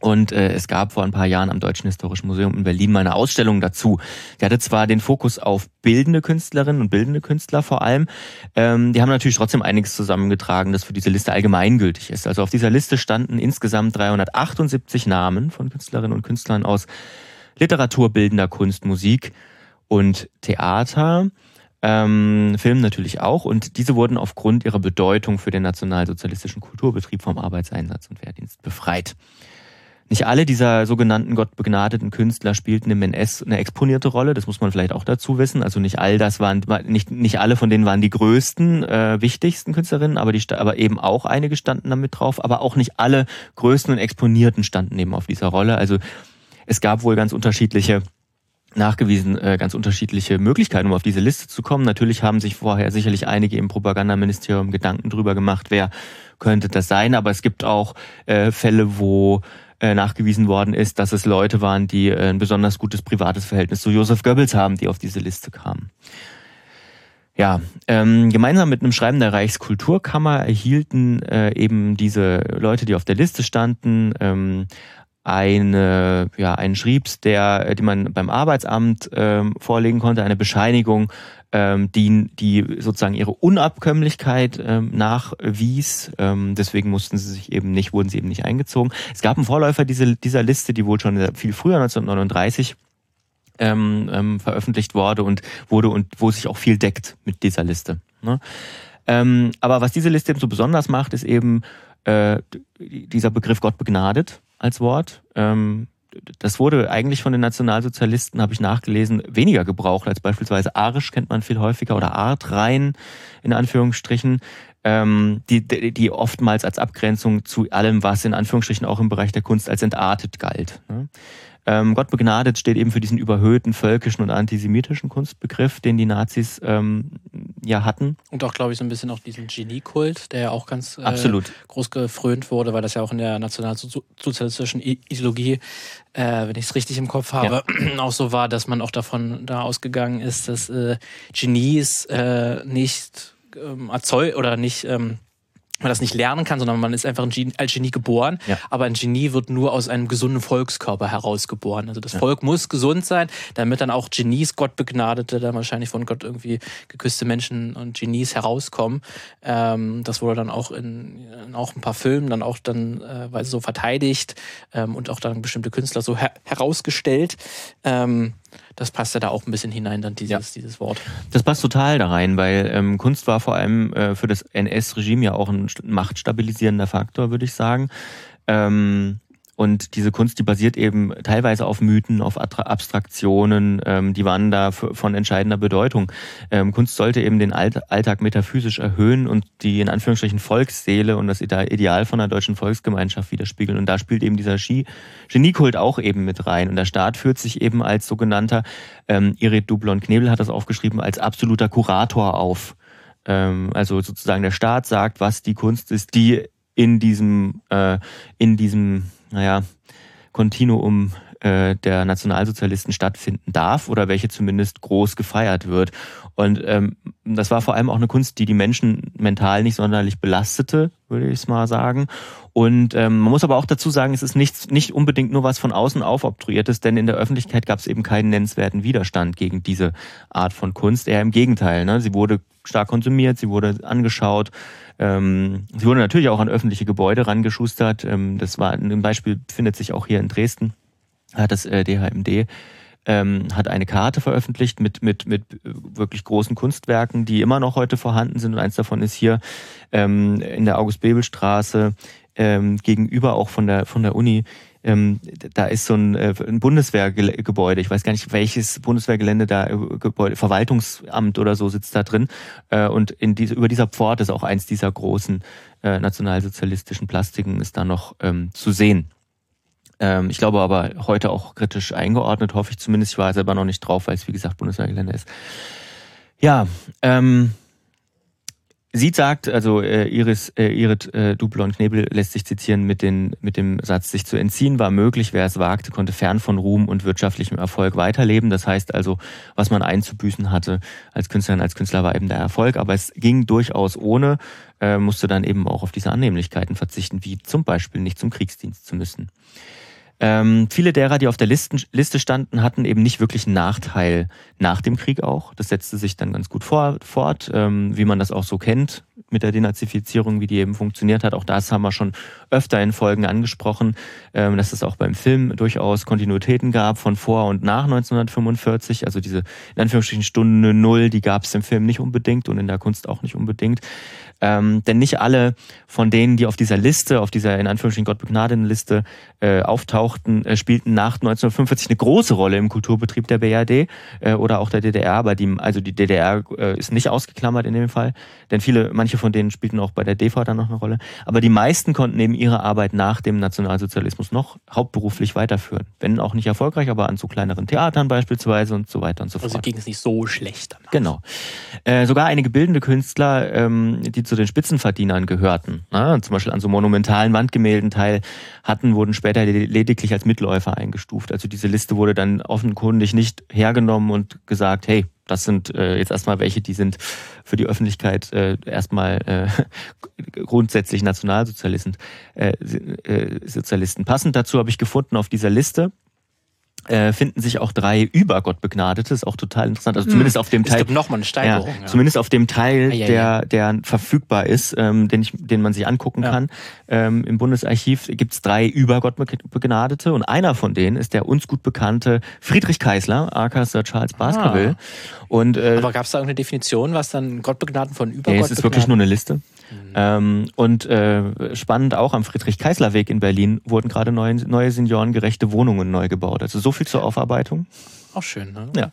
Und äh, es gab vor ein paar Jahren am Deutschen Historischen Museum in Berlin mal eine Ausstellung dazu. Die hatte zwar den Fokus auf bildende Künstlerinnen und bildende Künstler vor allem, ähm, die haben natürlich trotzdem einiges zusammengetragen, das für diese Liste allgemeingültig ist. Also auf dieser Liste standen insgesamt 378 Namen von Künstlerinnen und Künstlern aus Literatur, bildender Kunst, Musik und Theater. Ähm, Film natürlich auch und diese wurden aufgrund ihrer Bedeutung für den nationalsozialistischen Kulturbetrieb vom Arbeitseinsatz und Wehrdienst befreit. Nicht alle dieser sogenannten gottbegnadeten Künstler spielten im NS eine exponierte Rolle, das muss man vielleicht auch dazu wissen. Also nicht all das waren, nicht, nicht alle von denen waren die größten, äh, wichtigsten Künstlerinnen, aber, die, aber eben auch einige standen damit drauf, aber auch nicht alle größten und exponierten standen eben auf dieser Rolle. Also es gab wohl ganz unterschiedliche nachgewiesen äh, ganz unterschiedliche Möglichkeiten, um auf diese Liste zu kommen. Natürlich haben sich vorher sicherlich einige im Propagandaministerium Gedanken drüber gemacht, wer könnte das sein, aber es gibt auch äh, Fälle, wo äh, nachgewiesen worden ist, dass es Leute waren, die äh, ein besonders gutes privates Verhältnis zu Josef Goebbels haben, die auf diese Liste kamen. Ja, ähm, gemeinsam mit einem Schreiben der Reichskulturkammer erhielten äh, eben diese Leute, die auf der Liste standen, ähm, eine, ja, einen Schriebs, der, äh, die man beim Arbeitsamt ähm, vorlegen konnte, eine Bescheinigung ähm, die, die sozusagen ihre Unabkömmlichkeit ähm, nachwies. Ähm, deswegen mussten sie sich eben nicht, wurden sie eben nicht eingezogen. Es gab einen Vorläufer diese, dieser Liste, die wohl schon viel früher, 1939, ähm, ähm, veröffentlicht wurde und wurde und wo sich auch viel deckt mit dieser Liste. Ne? Ähm, aber was diese Liste eben so besonders macht, ist eben äh, dieser Begriff Gott begnadet als Wort. Ähm, das wurde eigentlich von den Nationalsozialisten, habe ich nachgelesen, weniger gebraucht als beispielsweise Arisch kennt man viel häufiger oder Artrein in Anführungsstrichen, ähm, die, die oftmals als Abgrenzung zu allem, was in Anführungsstrichen auch im Bereich der Kunst als entartet galt. Ne? Ähm, Gott begnadet steht eben für diesen überhöhten völkischen und antisemitischen Kunstbegriff, den die Nazis ähm, ja hatten. Und auch, glaube ich, so ein bisschen auch diesen Geniekult, der ja auch ganz äh, Absolut. groß gefrönt wurde, weil das ja auch in der nationalsozialistischen Ideologie, äh, wenn ich es richtig im Kopf habe, ja. auch so war, dass man auch davon da ausgegangen ist, dass äh, Genies äh, nicht ähm, erzeugt oder nicht ähm, man das nicht lernen kann, sondern man ist einfach ein Genie, als Genie geboren. Ja. Aber ein Genie wird nur aus einem gesunden Volkskörper herausgeboren. Also das ja. Volk muss gesund sein, damit dann auch Genies, Gottbegnadete, dann wahrscheinlich von Gott irgendwie geküsste Menschen und Genies herauskommen. Ähm, das wurde dann auch in, in, auch ein paar Filmen dann auch dann äh, weil so verteidigt ähm, und auch dann bestimmte Künstler so her herausgestellt. Ähm, das passt ja da auch ein bisschen hinein, dann dieses, ja. dieses Wort. Das passt total da rein, weil ähm, Kunst war vor allem äh, für das NS-Regime ja auch ein machtstabilisierender Faktor, würde ich sagen. Ähm, und diese Kunst, die basiert eben teilweise auf Mythen, auf Abstraktionen, ähm, die waren da von entscheidender Bedeutung. Ähm, Kunst sollte eben den Alltag metaphysisch erhöhen und die in Anführungsstrichen Volksseele und das Ideal von der deutschen Volksgemeinschaft widerspiegeln. Und da spielt eben dieser Geniekult auch eben mit rein. Und der Staat führt sich eben als sogenannter, ähm, Irit Dublon-Knebel hat das aufgeschrieben, als absoluter Kurator auf. Ähm, also sozusagen der Staat sagt, was die Kunst ist, die in diesem, äh, in diesem naja, Kontinuum äh, der Nationalsozialisten stattfinden darf oder welche zumindest groß gefeiert wird. Und ähm, das war vor allem auch eine Kunst, die die Menschen mental nicht sonderlich belastete, würde ich es mal sagen. Und ähm, man muss aber auch dazu sagen, es ist nicht, nicht unbedingt nur was von außen aufobtruiertes, denn in der Öffentlichkeit gab es eben keinen nennenswerten Widerstand gegen diese Art von Kunst. Eher im Gegenteil. Ne? Sie wurde stark konsumiert, sie wurde angeschaut. Ähm, sie wurde natürlich auch an öffentliche Gebäude rangeschustert. Ähm, das war ein Beispiel, findet sich auch hier in Dresden, hat das äh, DHMD ähm, hat eine Karte veröffentlicht mit, mit, mit wirklich großen Kunstwerken, die immer noch heute vorhanden sind. Und eins davon ist hier ähm, in der August-Bebel-Straße ähm, gegenüber auch von der, von der Uni ähm, da ist so ein, äh, ein Bundeswehrgebäude, ich weiß gar nicht, welches Bundeswehrgelände da, äh, Gebäude, Verwaltungsamt oder so sitzt da drin. Äh, und in diese, über dieser Pforte ist auch eins dieser großen äh, nationalsozialistischen Plastiken ist da noch ähm, zu sehen. Ähm, ich glaube aber heute auch kritisch eingeordnet, hoffe ich zumindest. Ich war selber noch nicht drauf, weil es wie gesagt Bundeswehrgelände ist. Ja, ähm, Sie sagt, also äh, Iris, äh, Irit äh, Dublon-Knebel lässt sich zitieren mit, den, mit dem Satz, sich zu entziehen war möglich, wer es wagte, konnte fern von Ruhm und wirtschaftlichem Erfolg weiterleben. Das heißt also, was man einzubüßen hatte als Künstlerin, als Künstler war eben der Erfolg, aber es ging durchaus ohne, äh, musste dann eben auch auf diese Annehmlichkeiten verzichten, wie zum Beispiel nicht zum Kriegsdienst zu müssen. Ähm, viele derer, die auf der Listen, Liste standen, hatten eben nicht wirklich einen Nachteil nach dem Krieg auch. Das setzte sich dann ganz gut fort, ähm, wie man das auch so kennt mit der Denazifizierung, wie die eben funktioniert hat. Auch das haben wir schon öfter in Folgen angesprochen, ähm, dass es auch beim Film durchaus Kontinuitäten gab von vor und nach 1945. Also diese in Anführungsstrichen Stunde Null, die gab es im Film nicht unbedingt und in der Kunst auch nicht unbedingt. Ähm, denn nicht alle von denen, die auf dieser Liste, auf dieser in Anführungsstrichen Gott begnadeten Liste äh, auftauchten, äh, spielten nach 1945 eine große Rolle im Kulturbetrieb der BRD äh, oder auch der DDR. Aber die, also die DDR äh, ist nicht ausgeklammert in dem Fall, denn viele, manche von denen spielten auch bei der DV dann noch eine Rolle. Aber die meisten konnten eben ihre Arbeit nach dem Nationalsozialismus noch hauptberuflich weiterführen. Wenn auch nicht erfolgreich, aber an so kleineren Theatern beispielsweise und so weiter und so also fort. Also ging es nicht so schlecht. Danach. Genau. Äh, sogar einige bildende Künstler, ähm, die zu den Spitzenverdienern gehörten, ne? zum Beispiel an so monumentalen Wandgemälden teil hatten, wurden später lediglich als Mitläufer eingestuft. Also diese Liste wurde dann offenkundig nicht hergenommen und gesagt, hey, das sind äh, jetzt erstmal welche, die sind für die Öffentlichkeit äh, erstmal äh, grundsätzlich Nationalsozialisten. Äh, äh, Sozialisten. Passend dazu habe ich gefunden auf dieser Liste äh, finden sich auch drei Übergottbegnadete, ist auch total interessant. Also zumindest auf dem Es Teil. gibt nochmal eine Steigerung. Ja, Ja, Zumindest auf dem Teil, Ah, ja, der, der verfügbar ist, ähm, den, ich, den man sich angucken kann. Ähm, Im Bundesarchiv gibt's drei Übergottbegnadete und einer von denen ist der uns gut bekannte Friedrich Kaißler, aka Sir Charles Baskerville. Und äh, Ah. Aber gab es da irgendeine Definition, was dann Gottbegnaden von Nee, Übergott es ist wirklich nur eine Liste. Ähm, und äh, spannend auch am Friedrich-Keißler-Weg in Berlin wurden gerade neue, neue seniorengerechte Wohnungen neu gebaut. Also so viel zur Aufarbeitung. Auch schön, ne? Ja.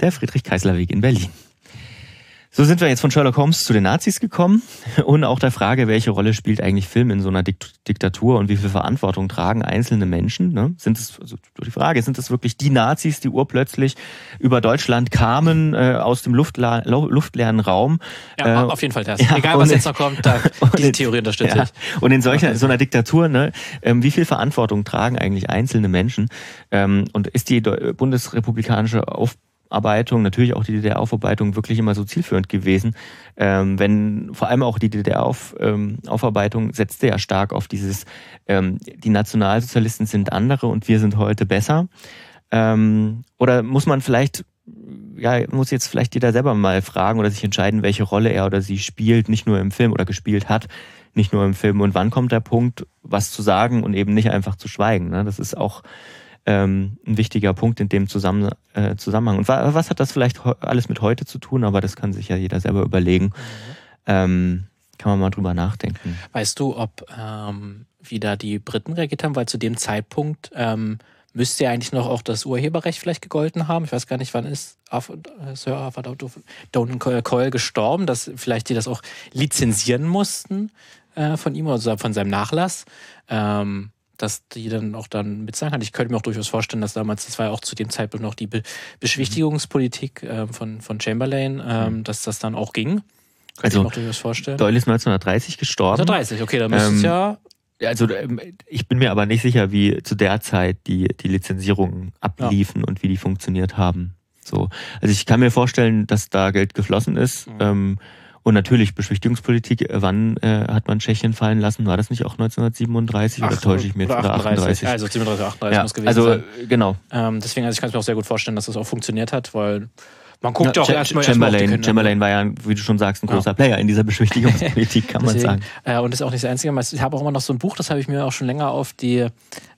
Der Friedrich-Keißler-Weg in Berlin. So sind wir jetzt von Sherlock Holmes zu den Nazis gekommen und auch der Frage, welche Rolle spielt eigentlich Film in so einer Dikt Diktatur und wie viel Verantwortung tragen einzelne Menschen? Ne? Sind es also die Frage, sind es wirklich die Nazis, die urplötzlich über Deutschland kamen äh, aus dem luftla luftleeren Raum? Ja, Äh, auf jeden Fall das. ja, Egal, was jetzt noch kommt, da, diese Theorie unterstütze ja. ich. Und in solcher, so einer Diktatur, ne, ähm, wie viel Verantwortung tragen eigentlich einzelne Menschen? Ähm, und ist die bundesrepublikanische Aufarbeitung, natürlich auch die DDR-Aufarbeitung, wirklich immer so zielführend gewesen? Ähm, wenn vor allem auch die DDR-Aufarbeitung ähm, setzte ja stark auf dieses, ähm, die Nationalsozialisten sind andere und wir sind heute besser. Ähm, oder muss man vielleicht ja, muss jetzt vielleicht jeder selber mal fragen oder sich entscheiden, welche Rolle er oder sie spielt, nicht nur im Film oder gespielt hat, nicht nur im Film. Und wann kommt der Punkt, was zu sagen und eben nicht einfach zu schweigen. Ne? Das ist auch ähm, ein wichtiger Punkt in dem Zusammen äh, Zusammenhang. Und wa was hat das vielleicht alles mit heute zu tun? Aber das kann sich ja jeder selber überlegen. Ähm, kann man mal drüber nachdenken. Weißt du, ob ähm, wie da die Briten reagiert haben, weil zu dem Zeitpunkt ähm, müsste ja eigentlich noch auch das Urheberrecht vielleicht gegolten haben. Ich weiß gar nicht, wann ist äh, Sir Arthur Donan Coyle gestorben, dass vielleicht die das auch lizenzieren mussten äh, von ihm oder von seinem Nachlass. Ähm, dass die dann auch dann mitsagen kann. Ich könnte mir auch durchaus vorstellen, dass damals, das war ja auch zu dem Zeitpunkt noch die Be Beschwichtigungspolitik äh, von, von Chamberlain, ähm, dass das dann auch ging. Könnte Also, ich mir auch durchaus vorstellen. Doyle ist 1930 gestorben. Also 30, okay, dann müsste es Ähm, ja Also ähm, ich bin mir aber nicht sicher, wie zu der Zeit die, die Lizenzierungen abliefen und wie die funktioniert haben. So. Also ich kann mir vorstellen, dass da Geld geflossen ist. Mhm. Ähm, und natürlich Beschwichtigungspolitik, äh, wann äh, hat man Tschechien fallen lassen? War das nicht auch 1937 oder Ach, täusche ich mich jetzt? oder Oder 38? Also 37, 38 ja, muss gewesen also sein. äh, genau. Ähm, deswegen, also ich kann es mir auch sehr gut vorstellen, dass das auch funktioniert hat, weil man guckt ja auch Ch- erstmal erstmal auf die Chamberlain. Chamberlain war ja, wie du schon sagst, ein Ja. großer Player in dieser Beschwichtigungspolitik, kann man sagen. Äh, und das ist auch nicht das Einzige. Ich habe auch immer noch so ein Buch, das habe ich mir auch schon länger auf die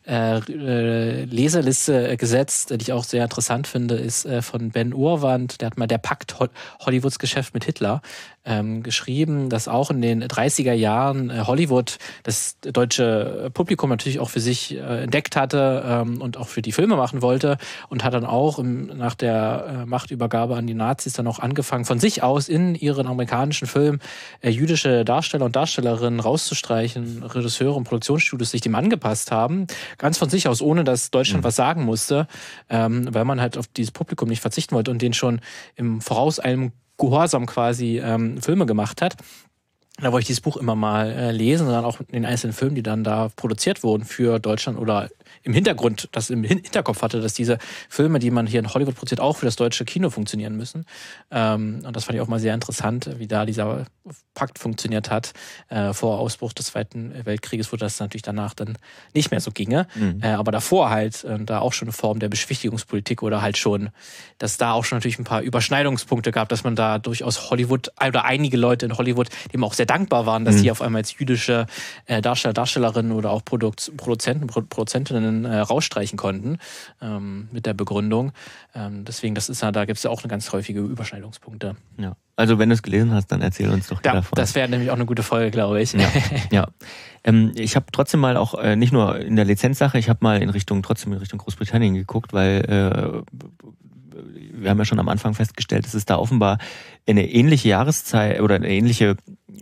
äh, äh, Leserliste äh, gesetzt, die ich auch sehr interessant finde, ist äh, von Ben Urwand. Der hat mal Der Pakt Hol Hollywoods Geschäft mit Hitler ähm, geschrieben, dass auch in den 30er Jahren äh, Hollywood das deutsche Publikum natürlich auch für sich äh, entdeckt hatte ähm, und auch für die Filme machen wollte und hat dann auch im, nach der äh, Machtübergabe an die Nazis dann auch angefangen, von sich aus in ihren amerikanischen Filmen äh, jüdische Darsteller und Darstellerinnen rauszustreichen, Regisseure und Produktionsstudios sich dem angepasst haben, ganz von sich aus, ohne dass Deutschland was sagen musste, ähm, weil man halt auf dieses Publikum nicht verzichten wollte und den schon im Voraus einem Gehorsam quasi ähm, Filme gemacht hat. Da wollte ich dieses Buch immer mal äh, lesen und dann auch in den einzelnen Filmen, die dann da produziert wurden für Deutschland oder im Hintergrund, das im Hin Hinterkopf hatte, dass diese Filme, die man hier in Hollywood produziert, auch für das deutsche Kino funktionieren müssen. Ähm, und das fand ich auch mal sehr interessant, wie da dieser Pakt funktioniert hat. Äh, vor Ausbruch des Zweiten Weltkrieges, wo das natürlich danach dann nicht mehr so ginge. Mhm. Äh, aber davor halt äh, da auch schon eine Form der Beschwichtigungspolitik oder halt schon, dass da auch schon natürlich ein paar Überschneidungspunkte gab, dass man da durchaus Hollywood oder einige Leute in Hollywood, die auch sehr dankbar waren, dass Mhm. sie auf einmal als jüdische äh, Darsteller, Darstellerinnen oder auch Produkt, Produzenten, Pro Produzentinnen äh, rausstreichen konnten ähm, mit der Begründung. Ähm, deswegen, das ist ja, da gibt es ja auch eine ganz häufige Überschneidungspunkte. Ja. Also wenn du es gelesen hast, dann erzähl uns doch Ja, davon. das wäre nämlich auch eine gute Folge, glaube ich. Ja, ja. Ähm, ich habe trotzdem mal auch äh, nicht nur in der Lizenzsache, ich habe mal in Richtung trotzdem in Richtung Großbritannien geguckt, weil äh, wir haben ja schon am Anfang festgestellt, dass es da offenbar eine ähnliche Jahreszeit oder eine ähnliche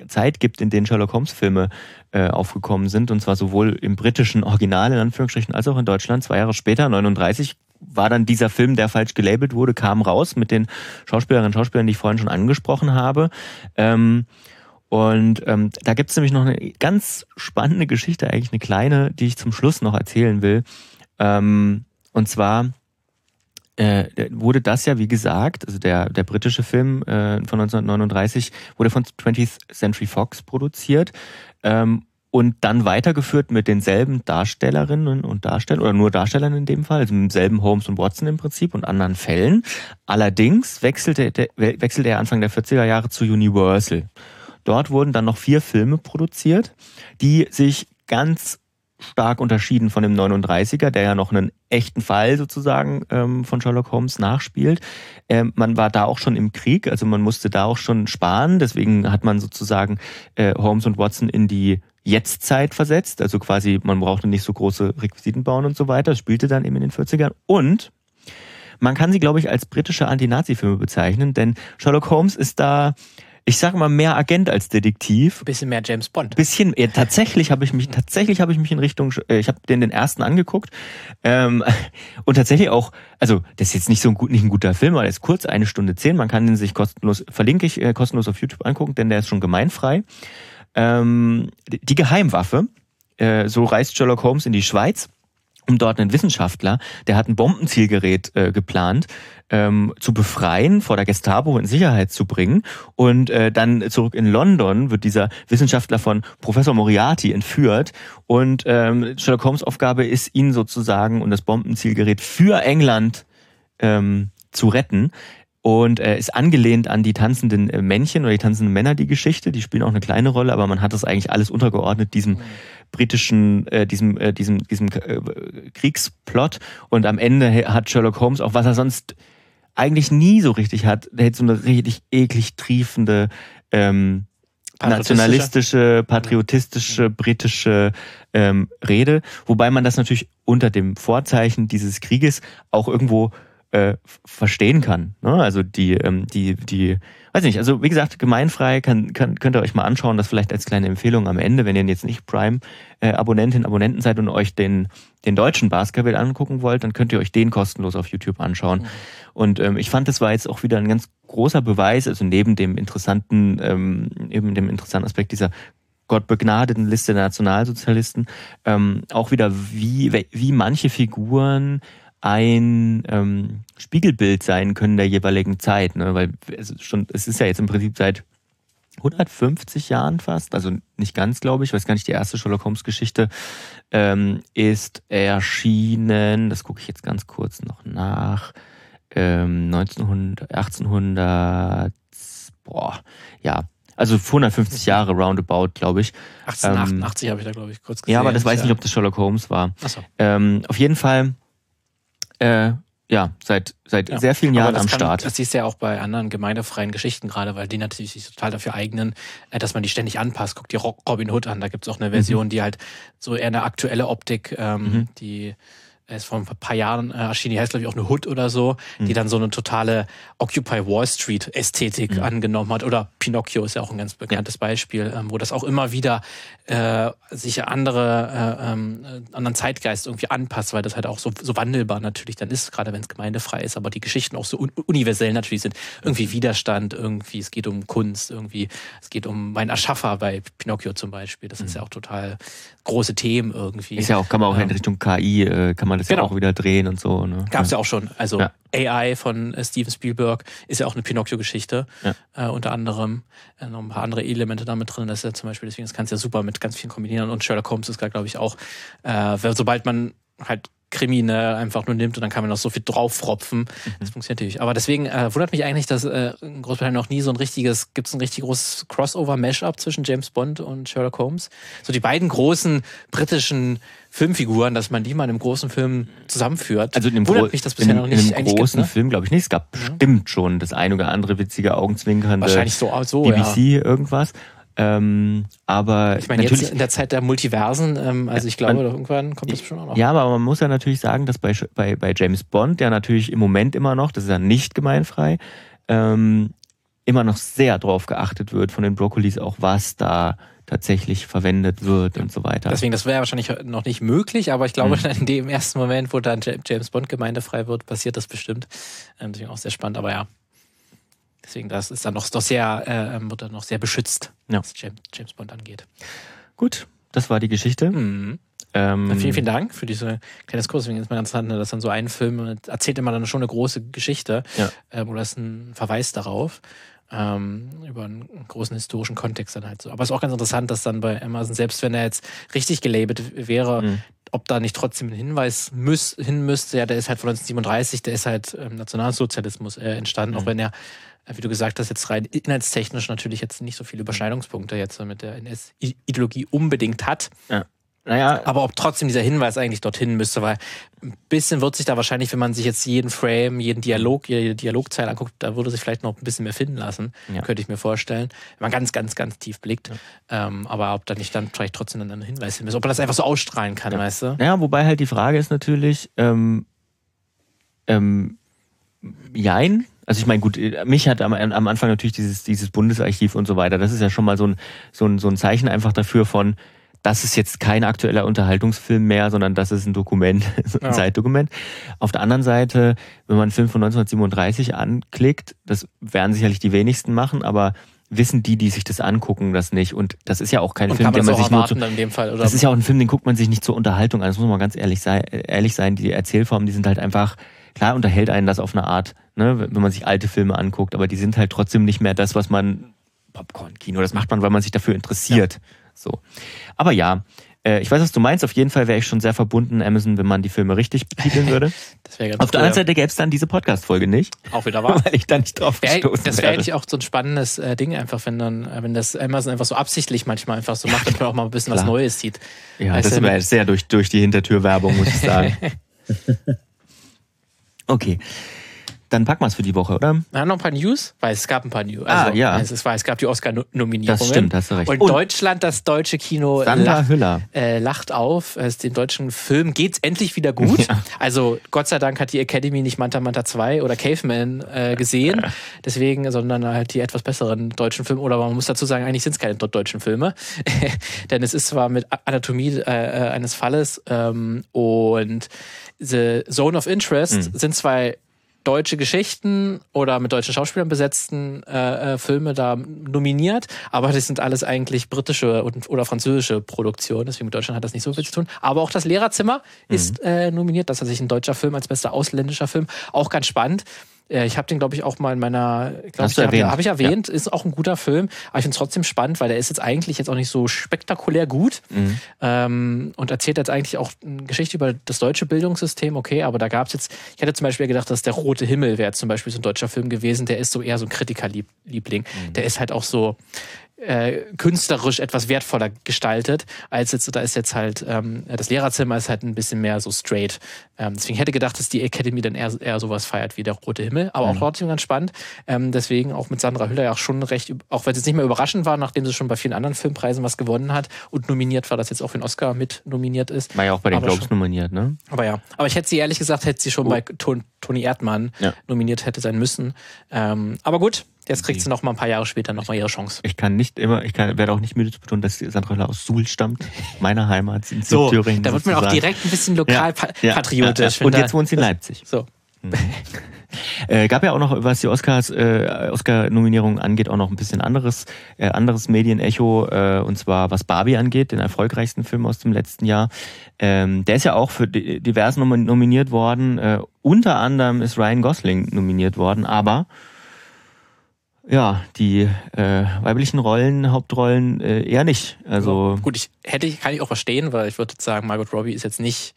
Zeit gibt, in denen Sherlock Holmes Filme äh, aufgekommen sind und zwar sowohl im britischen Original in Anführungsstrichen als auch in Deutschland. Zwei Jahre später, 39, war dann dieser Film, der falsch gelabelt wurde, kam raus mit den Schauspielerinnen und Schauspielern, die ich vorhin schon angesprochen habe. Ähm, und ähm, da gibt's nämlich noch eine ganz spannende Geschichte, eigentlich eine kleine, die ich zum Schluss noch erzählen will. Ähm, und zwar äh, wurde das ja, wie gesagt, also der, der britische Film äh, von 1939 wurde von 20th Century Fox produziert. Ähm, und dann weitergeführt mit denselben Darstellerinnen und Darstellern oder nur Darstellern in dem Fall, also mit demselben Holmes und Watson im Prinzip und anderen Fällen. Allerdings wechselte, wechselte er Anfang der 40er Jahre zu Universal. Dort wurden dann noch vier Filme produziert, die sich ganz stark unterschieden von dem 39er, der ja noch einen echten Fall sozusagen ähm, von Sherlock Holmes nachspielt. Ähm, man war da auch schon im Krieg, also man musste da auch schon sparen. Deswegen hat man sozusagen äh, Holmes und Watson in die Jetztzeit versetzt. Also quasi, man brauchte nicht so große Requisiten bauen und so weiter. Das spielte dann eben in den 40ern. Und man kann sie, glaube ich, als britische Anti-Nazi-Filme bezeichnen, denn Sherlock Holmes ist da ich sage mal mehr Agent als Detektiv. Bisschen mehr James Bond. Bisschen, ja, tatsächlich habe ich mich, tatsächlich habe ich mich in Richtung, äh, ich habe den den ersten angeguckt ähm, und tatsächlich auch, also das ist jetzt nicht so ein gut, nicht ein guter Film, aber der ist kurz, eine Stunde zehn. Man kann den sich kostenlos, verlinke ich äh, kostenlos auf YouTube angucken, denn der ist schon gemeinfrei. Ähm, die Geheimwaffe, äh, so reist Sherlock Holmes in die Schweiz um dort einen Wissenschaftler, der hat ein Bombenzielgerät äh, geplant, ähm, zu befreien, vor der Gestapo in Sicherheit zu bringen. Und äh, dann zurück in London wird dieser Wissenschaftler von Professor Moriarty entführt. Und ähm, Sherlock Holmes Aufgabe ist, ihn sozusagen und das Bombenzielgerät für England ähm, zu retten. Und äh, ist angelehnt an die tanzenden äh, Männchen oder die tanzenden Männer, die Geschichte. Die spielen auch eine kleine Rolle, aber man hat das eigentlich alles untergeordnet, diesem mhm britischen, äh, diesem, äh, diesem, diesem äh, Kriegsplot. Und am Ende hat Sherlock Holmes, auch was er sonst eigentlich nie so richtig hat, der hat so eine richtig eklig triefende, ähm, nationalistische, patriotistische, britische ähm, Rede, wobei man das natürlich unter dem Vorzeichen dieses Krieges auch irgendwo äh, verstehen kann. Ne? Also die, ähm, die, die, weiß nicht, also wie gesagt, gemeinfrei kann, kann, könnt ihr euch mal anschauen, das vielleicht als kleine Empfehlung am Ende, wenn ihr jetzt nicht Prime-Abonnentin, äh, Abonnenten seid und euch den, den deutschen Basketball angucken wollt, dann könnt ihr euch den kostenlos auf YouTube anschauen. Mhm. Und ähm, ich fand, das war jetzt auch wieder ein ganz großer Beweis, also neben dem interessanten, ähm, eben dem interessanten Aspekt dieser Gott begnadeten Liste der Nationalsozialisten, ähm, auch wieder, wie, wie manche Figuren ein ähm, Spiegelbild sein können der jeweiligen Zeit, ne? weil es, schon, es ist ja jetzt im Prinzip seit 150 Jahren fast, also nicht ganz, glaube ich, weiß gar nicht, die erste Sherlock Holmes Geschichte ähm, ist erschienen, das gucke ich jetzt ganz kurz noch nach, ähm, 1900, 1800, boah, ja, also 150 Jahre roundabout, glaube ich. 1888 ähm, habe ich da, glaube ich, kurz gesehen. Ja, aber das weiß ich nicht, ob das Sherlock Holmes war. Ach so. Ähm, auf jeden Fall äh, ja, seit, seit ja. sehr vielen Jahren am kann, Start. Das siehst du ja auch bei anderen gemeindefreien Geschichten gerade, weil die natürlich sich total dafür eignen, äh, dass man die ständig anpasst. Guck dir Robin Hood an, da gibt's auch eine Version, mhm. die halt so eher eine aktuelle Optik, ähm, mhm. die er ist vor ein paar Jahren äh, erschienen, die heißt glaube ich auch eine Hood oder so, mhm. die dann so eine totale Occupy Wall Street Ästhetik mhm. angenommen hat. Oder Pinocchio ist ja auch ein ganz bekanntes ja. Beispiel, ähm, wo das auch immer wieder äh, sich andere äh, ähm, anderen Zeitgeist irgendwie anpasst, weil das halt auch so, so wandelbar natürlich dann ist, gerade wenn es gemeindefrei ist, aber die Geschichten auch so un universell natürlich sind. Irgendwie Widerstand, irgendwie es geht um Kunst, irgendwie es geht um mein Erschaffer bei Pinocchio zum Beispiel. Das mhm. ist ja auch total große Themen irgendwie. Ist ja auch, kann man auch ähm, in Richtung KI, äh, kann man das genau. ja auch wieder drehen und so. Ne? Gab es ja. ja. auch schon. Also ja. AI von äh, Steven Spielberg ist ja auch eine Pinocchio-Geschichte. Ja. Äh, unter anderem äh, noch ein paar andere Elemente damit drin. Das ist ja zum Beispiel, deswegen das kannst du ja super mit ganz vielen kombinieren. Und Sherlock Holmes ist, glaube ich, auch, äh, sobald man halt Krimi einfach nur nimmt und dann kann man noch so viel drauffropfen. Mhm. Das funktioniert natürlich. Aber deswegen äh, wundert mich eigentlich, dass äh, in Großbritannien noch nie so ein richtiges, gibt es ein richtig großes Crossover-Mashup zwischen James Bond und Sherlock Holmes. So die beiden großen britischen Filmfiguren, dass man die mal in einem großen Film zusammenführt. Also in dem wundert mich das bisher in, noch nicht. In einem großen gibt, ne? Film glaube ich nicht. Es gab ja. bestimmt schon das ein oder andere witzige Augenzwinkernde Wahrscheinlich so, so BBC ja. irgendwas. Ähm, aber ich meine, natürlich jetzt in der Zeit der Multiversen, ähm, also ich glaube, man, irgendwann kommt das schon auch noch. Ja, aber man muss ja natürlich sagen, dass bei, bei, bei James Bond, der natürlich im Moment immer noch, das ist ja nicht gemeinfrei, ähm, immer noch sehr drauf geachtet wird von den Brokkolis, auch was da tatsächlich verwendet wird und so weiter. Deswegen, das wäre wahrscheinlich noch nicht möglich, aber ich glaube, mhm. in dem ersten Moment, wo dann James Bond gemeindefrei wird, passiert das bestimmt. Ähm, deswegen auch sehr spannend, aber ja, Deswegen, das ist dann noch, noch sehr, äh, ähm, wird dann noch sehr beschützt, ja. was James, James, Bond angeht. Gut, das war die Geschichte. Mhm. Ähm, vielen, vielen Dank für diese kleine Kurs. Deswegen ist mir ganz interessant, ne, dass dann so ein Film erzählt immer dann schon eine große Geschichte ja. äh, oder ist ein Verweis darauf. ähm, über einen großen historischen Kontext dann halt so. Aber es ist auch ganz interessant, dass dann bei Amazon, selbst wenn er jetzt richtig gelabelt wäre, mhm. ob da nicht trotzdem ein Hinweis müß, hin müsste, ja, der ist halt von 1937, der ist halt im Nationalsozialismus äh, entstanden, mhm. auch wenn er wie du gesagt hast, jetzt rein inhaltstechnisch natürlich jetzt nicht so viele Überschneidungspunkte jetzt mit der NS-Ideologie unbedingt hat. Ja. Naja. Aber ob trotzdem dieser Hinweis eigentlich dorthin müsste, weil ein bisschen wird sich da wahrscheinlich, wenn man sich jetzt jeden Frame, jeden Dialog, jede Dialogzeile anguckt, da würde sich vielleicht noch ein bisschen mehr finden lassen, ja. könnte ich mir vorstellen. Wenn man ganz, ganz, ganz tief blickt. Ja. Ähm, aber ob da nicht dann vielleicht trotzdem ein Hinweis hin müsste, ob man das einfach so ausstrahlen kann, ja. weißt du? Ja, wobei halt die Frage ist natürlich, ähm, ähm, jein, also ich meine, gut, mich hat am, am Anfang natürlich dieses, dieses Bundesarchiv und so weiter, das ist ja schon mal so ein, so ein, so ein Zeichen einfach dafür von, das ist jetzt kein aktueller Unterhaltungsfilm mehr, sondern das ist ein Dokument, ein ja. Zeitdokument. Auf der anderen Seite, wenn man einen Film von 1937 anklickt, das werden sicherlich die wenigsten machen, aber wissen die, die sich das angucken, das nicht. Und das ist ja auch kein und Film, den man sich nur zu, Fall, Das ist ja auch ein Film, den guckt man sich nicht zur Unterhaltung an. Das muss man ganz ehrlich sein, ehrlich sein. Die Erzählformen, die sind halt einfach klar unterhält einen das auf eine Art, ne, wenn man sich alte Filme anguckt, aber die sind halt trotzdem nicht mehr das, was man Popcorn-Kino, das macht man, weil man sich dafür interessiert. Ja. So. Aber ja, äh, ich weiß, was du meinst. Auf jeden Fall wäre ich schon sehr verbunden, Amazon, wenn man die Filme richtig betiteln würde. Auf cool, der anderen Seite gäbe es dann diese Podcast-Folge nicht. Auch wieder wahr. Weil ich da nicht drauf wär, gestoßen Das wäre eigentlich auch so ein spannendes äh, Ding, einfach, wenn dann, äh, wenn das Amazon einfach so absichtlich manchmal einfach so macht, dass man auch mal ein bisschen was Neues sieht. Ja, weißt das wäre sehr durch, durch die Hintertürwerbung, muss ich sagen. Okay. Dann packen wir es für die Woche, oder? Ja, noch ein paar News, weil es gab ein paar News. Ah, also, ah, ja. Es, war, es gab die Oscar-Nominierungen. Das stimmt, hast du recht. Und, Und Deutschland, das deutsche Kino Sandra lacht, Hüller. Äh, lacht auf. Es, den deutschen Film geht's endlich wieder gut. Ja. Also Gott sei Dank hat die Academy nicht Manta Manta 2 oder Caveman äh, gesehen. Deswegen, sondern halt die etwas besseren deutschen Filme. Oder man muss dazu sagen, eigentlich sind es keine deutschen Filme. Denn es ist zwar mit Anatomie äh, äh, eines Falles ähm, und The Zone of Interest mhm. sind zwei deutsche Geschichten oder mit deutschen Schauspielern besetzten äh, äh, Filme da nominiert, aber das sind alles eigentlich britische und, oder französische Produktionen, deswegen mit Deutschland hat das nicht so viel zu tun. Aber auch das Lehrerzimmer mhm. ist äh, nominiert, das ist tatsächlich ein deutscher Film als bester ausländischer Film, auch ganz spannend. Äh, ich habe den, glaube ich, auch mal in meiner, glaube ich, habe hab ich erwähnt, ja. ist auch ein guter Film, aber ich finde es trotzdem spannend, weil der ist jetzt eigentlich jetzt auch nicht so spektakulär gut mhm. ähm, und erzählt jetzt eigentlich auch eine Geschichte über das deutsche Bildungssystem, okay, aber da gab es jetzt, ich hätte zum Beispiel gedacht, dass der Rote Himmel wäre zum Beispiel so ein deutscher Film gewesen, der ist so eher so ein Kritikerliebling. Mhm. Der ist halt auch so, äh, künstlerisch etwas wertvoller gestaltet, als jetzt, da ist jetzt halt, ähm, das Lehrerzimmer ist halt ein bisschen mehr so straight. Ähm, deswegen hätte gedacht, dass die Academy dann eher, eher sowas feiert wie der Rote Himmel, aber mhm. auch trotzdem ganz spannend. Ähm, deswegen auch mit Sandra Hüller ja auch schon recht, auch wenn es jetzt nicht mehr überraschend war, nachdem sie schon bei vielen anderen Filmpreisen was gewonnen hat und nominiert war, dass jetzt auch für den Oscar mit nominiert ist. War ja auch bei den aber Globes schon, nominiert, ne? Aber ja, aber ich hätte sie ehrlich gesagt, hätte sie schon oh. bei Toni Erdmann ja. nominiert hätte sein müssen. Ähm, aber gut, Jetzt kriegt sie noch mal ein paar Jahre später noch mal ihre Chance. Ich kann nicht immer, ich kann, werde auch nicht müde zu betonen, dass Sandra Hüller aus Suhl stammt, meiner Heimat in so, Thüringen. Da wird man auch direkt ein bisschen lokalpatriotisch. Ja, ja, Und jetzt wohnt sie in Leipzig. So. Mhm. Äh, gab ja auch noch, was die Oscars, äh, Oscar-Nominierungen angeht, auch noch ein bisschen anderes, äh, anderes Medienecho, äh, und zwar was Barbie angeht, den erfolgreichsten Film aus dem letzten Jahr. Ähm, der ist ja auch für diversen nominiert worden. Äh, unter anderem ist Ryan Gosling nominiert worden, aber ja, die äh, weiblichen Rollen, Hauptrollen äh, eher nicht. Also gut, ich hätte, kann ich auch verstehen, weil ich würde sagen, Margot Robbie ist jetzt nicht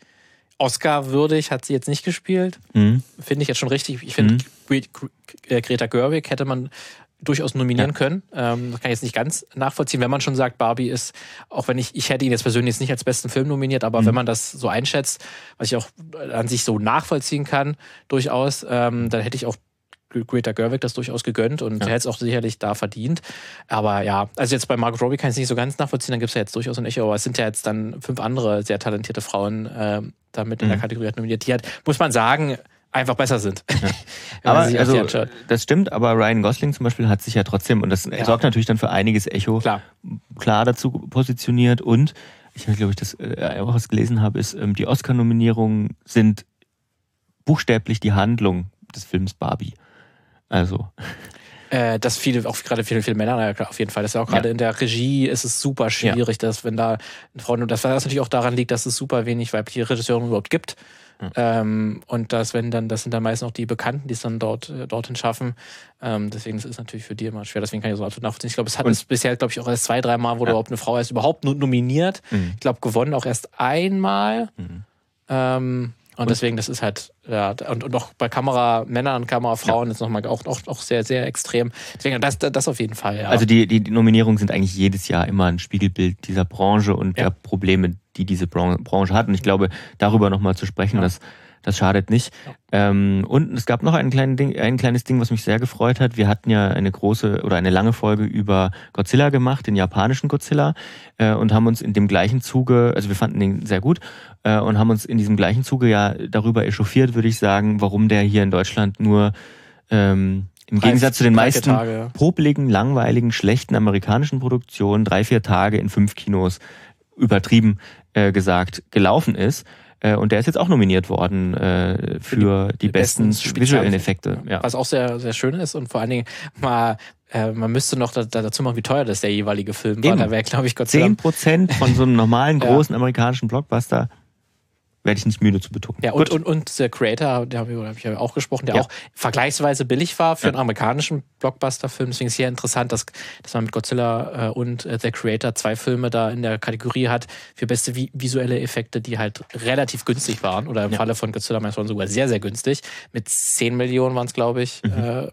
Oscar-würdig, hat sie jetzt nicht gespielt. Mhm. Finde ich jetzt schon richtig. Ich finde, mhm. Äh, Greta Gerwig hätte man durchaus nominieren ja. können. Ähm, das kann ich jetzt nicht ganz nachvollziehen, wenn man schon sagt, Barbie ist, auch wenn ich, ich hätte ihn jetzt persönlich jetzt nicht als besten Film nominiert, aber mhm. wenn man das so einschätzt, was ich auch an sich so nachvollziehen kann, durchaus, ähm, dann hätte ich auch Greta Gerwig das durchaus gegönnt und ja. hätte es auch sicherlich da verdient. Aber ja, also jetzt bei Margot Robbie kann ich es nicht so ganz nachvollziehen, dann gibt es ja jetzt durchaus ein Echo, aber es sind ja jetzt dann fünf andere sehr talentierte Frauen äh, damit in der mhm. Kategorie nominiert, die halt, muss man sagen, einfach besser sind. Ja. aber also, das stimmt, aber Ryan Gosling zum Beispiel hat sich ja trotzdem, und das ja. sorgt natürlich dann für einiges Echo, klar, klar dazu positioniert und ich glaube, ich das äh, auch was gelesen habe, ist, ähm, die Oscar-Nominierungen sind buchstäblich die Handlung des Films Barbie. Also. Äh, dass viele, auch gerade viele, viele Männer, ja, auf jeden Fall. Das ist ja auch gerade ja. in der Regie ist es super schwierig, ja. dass wenn da eine Frau, das was natürlich auch daran liegt, dass es super wenig weibliche Regisseure überhaupt gibt. Mhm. Ähm, und das, wenn dann, das sind dann meist noch die Bekannten, die es dann dort äh, dorthin schaffen. Ähm, deswegen das ist natürlich für die immer schwer. Deswegen kann ich so absolut nachvollziehen. Ich glaube, es hat es bisher, glaube ich, auch erst zwei, drei Mal, wo ja. überhaupt eine Frau erst überhaupt nominiert. Mhm. Ich glaube, gewonnen auch erst einmal. Mhm. Ähm, und, deswegen, das ist halt, ja, und, und auch bei Kameramännern und Kamerafrauen ja. ist nochmal auch, auch, auch sehr, sehr extrem. Deswegen, das, das auf jeden Fall, ja. Also die, die Nominierungen sind eigentlich jedes Jahr immer ein Spiegelbild dieser Branche und ja. der Probleme, die diese Branche hat. Und ich glaube, darüber nochmal zu sprechen, ja. dass das schadet nicht. Ja. Ähm, und es gab noch ein, kleines Ding, ein kleines Ding, was mich sehr gefreut hat. Wir hatten ja eine große oder eine lange Folge über Godzilla gemacht, den japanischen Godzilla, äh, und haben uns in dem gleichen Zuge, also wir fanden den sehr gut, äh, und haben uns in diesem gleichen Zuge ja darüber echauffiert, würde ich sagen, warum der hier in Deutschland nur ähm, im drei, Gegensatz zu den meisten Tage. popligen, langweiligen, schlechten amerikanischen Produktionen drei, vier Tage in fünf Kinos übertrieben äh, gesagt gelaufen ist. Äh, und der ist jetzt auch nominiert worden äh, für die, die besten, besten visuellen Effekte. Ja. Was auch sehr, sehr schön ist und vor allen Dingen mal äh, man müsste noch da, dazu machen, wie teuer das der jeweilige Film war. Da wäre, glaube ich, Gott sei Dank. 10% von so einem normalen, großen amerikanischen Blockbuster werde ich nicht müde zu betonen. Ja, und, und, und der Creator, der habe hab ich ja auch gesprochen, der ja. auch vergleichsweise billig war für ja. einen amerikanischen Blockbuster-Film. Deswegen ist es hier interessant, dass, dass man mit Godzilla äh, und äh, The Creator zwei Filme da in der Kategorie hat für beste vi visuelle Effekte, die halt relativ günstig waren. Oder im ja. Falle von Godzilla waren sogar sehr, sehr günstig. Mit 10 Millionen waren es, glaube ich. Mhm. Äh,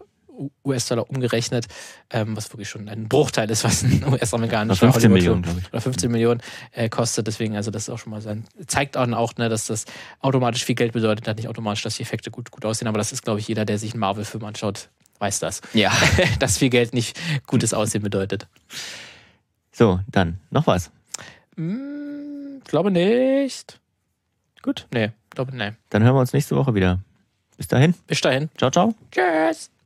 US-Dollar umgerechnet, ähm, was wirklich schon ein Bruchteil ist, was ein US-amerikanischer 15 Millionen, glaube ich. Oder 15 Millionen äh, kostet. Deswegen, also das ist auch schon mal sein, zeigt auch, auch ne, dass das automatisch viel Geld bedeutet, hat nicht automatisch, dass die Effekte gut, gut aussehen. Aber das ist, glaube ich, jeder, der sich einen Marvel-Film anschaut, weiß das. Ja. dass viel Geld nicht gutes Aussehen bedeutet. So, dann noch was. Hm, glaube nicht. Gut. Nee, glaube nee. Dann hören wir uns nächste Woche wieder. Bis dahin. Bis dahin. Ciao, ciao. Tschüss.